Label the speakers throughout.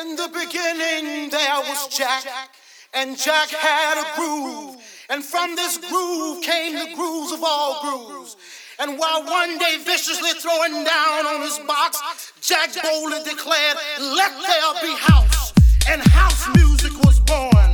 Speaker 1: In the beginning, there was Jack, and Jack had a groove. And from this groove came the grooves of all grooves. And while one day viciously throwing down on his box, Jack boldly declared, Let there be house. And house music was born.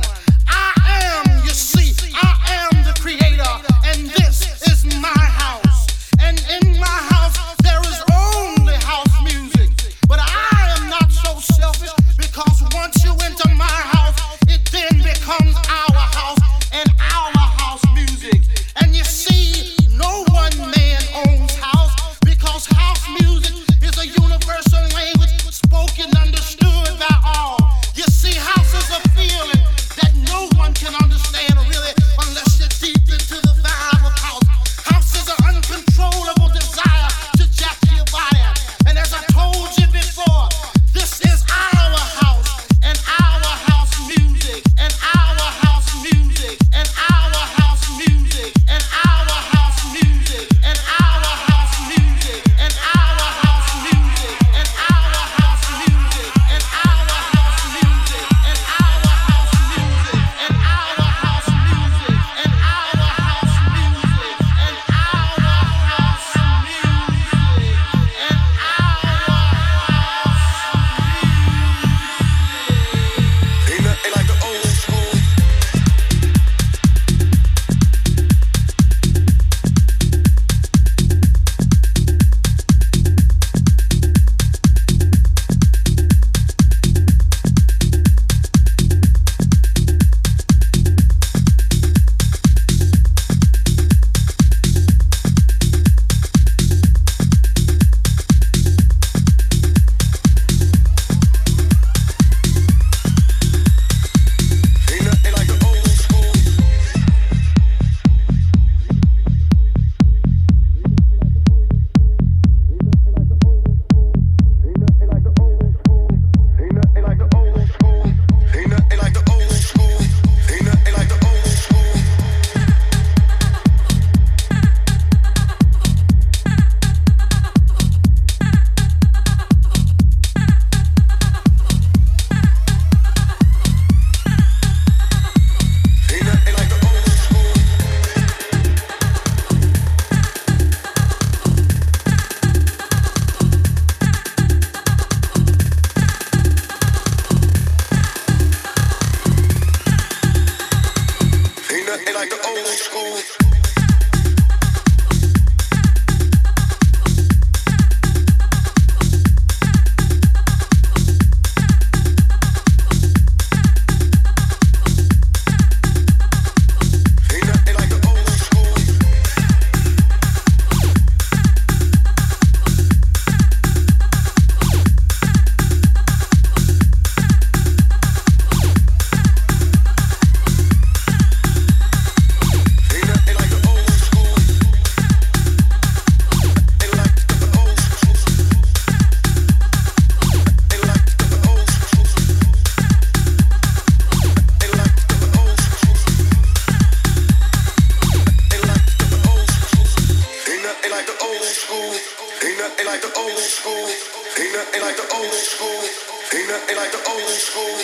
Speaker 2: old school.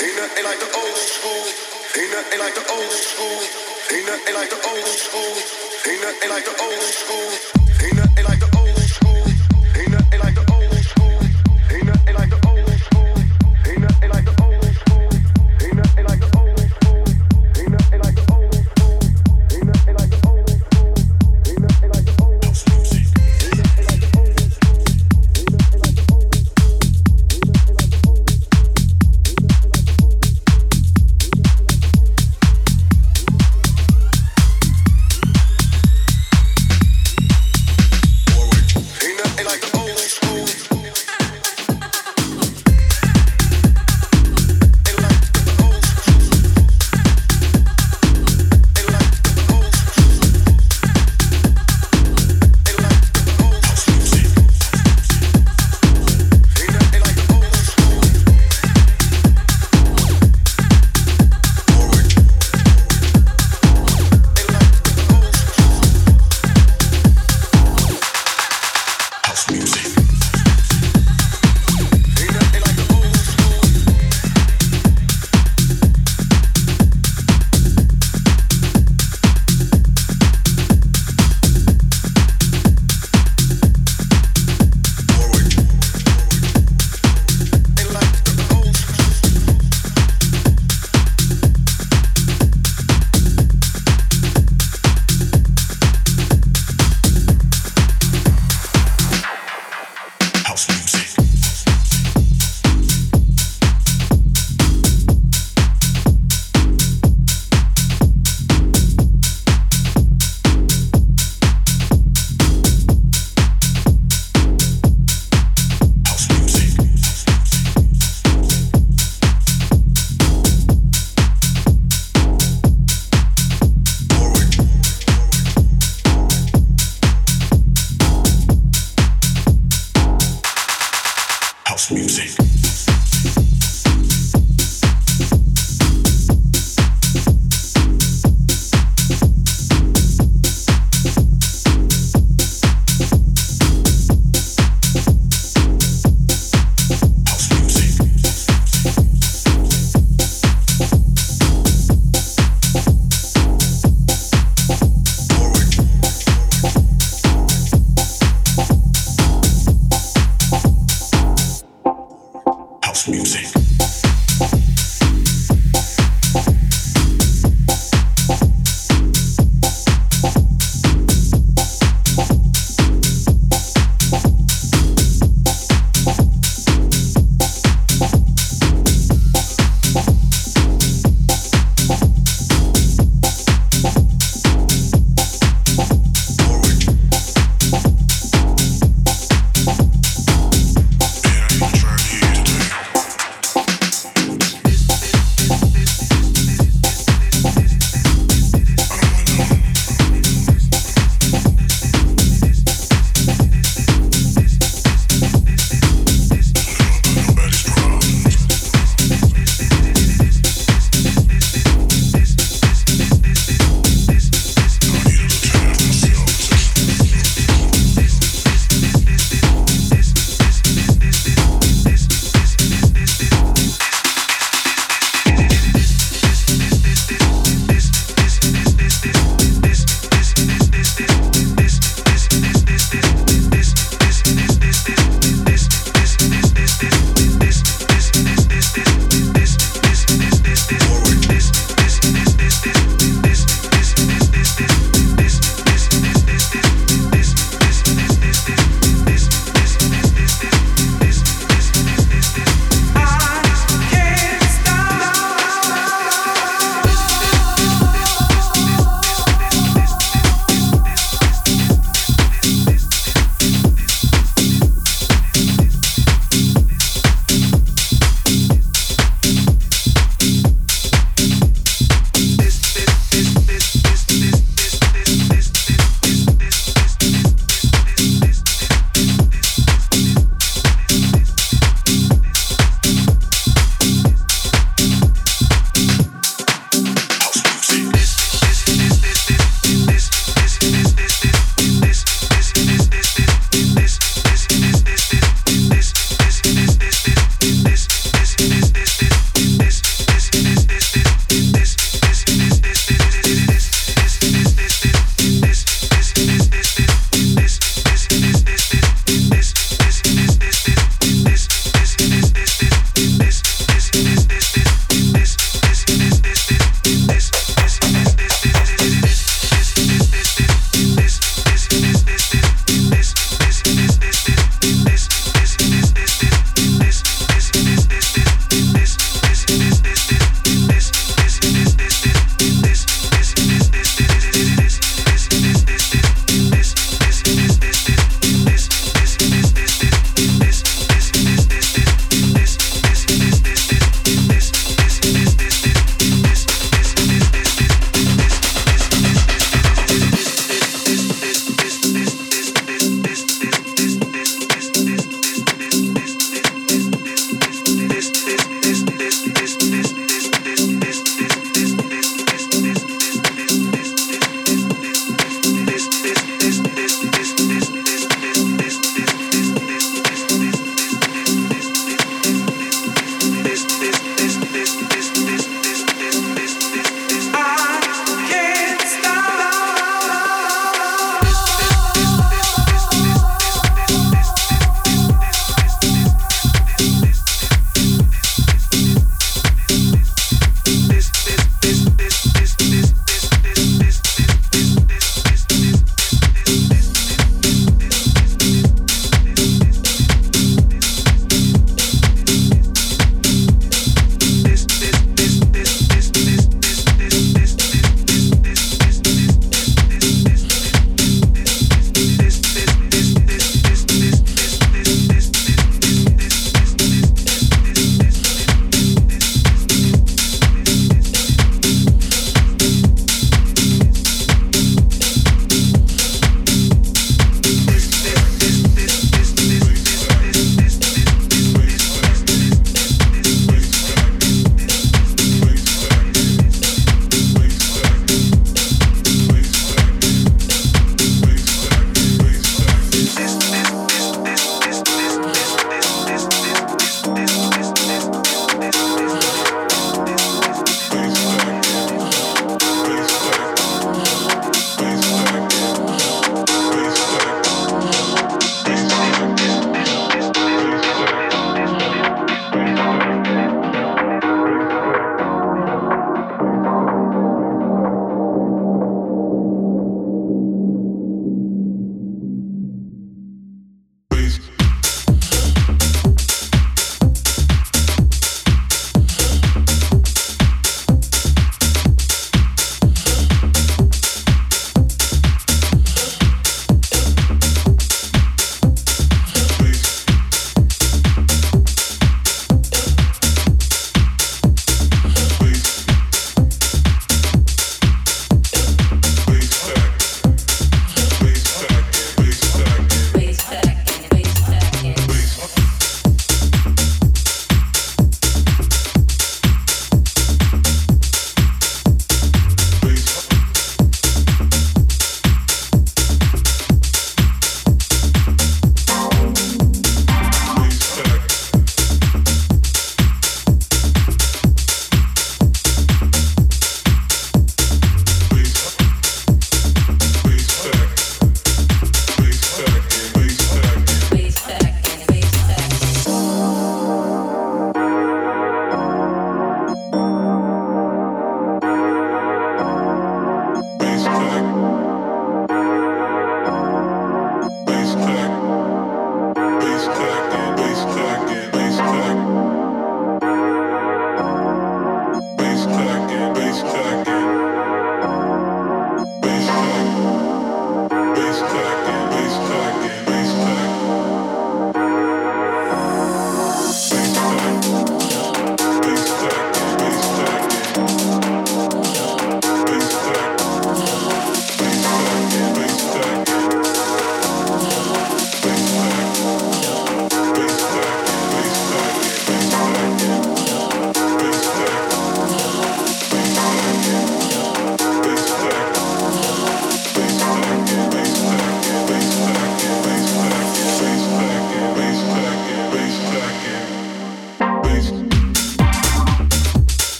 Speaker 2: Ain't nothing like the old school. Ain't nothing like the old school. Ain't nothing like the old school. Ain't nothing like the old school.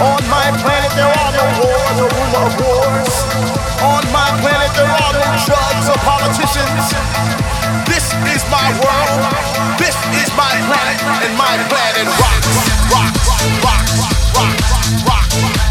Speaker 1: On my planet there are no wars or rumor of wars. On my planet there are no drugs or politicians. This is my world. This is my planet, and my planet rocks, rocks, rocks, rocks, rocks, rocks. rocks.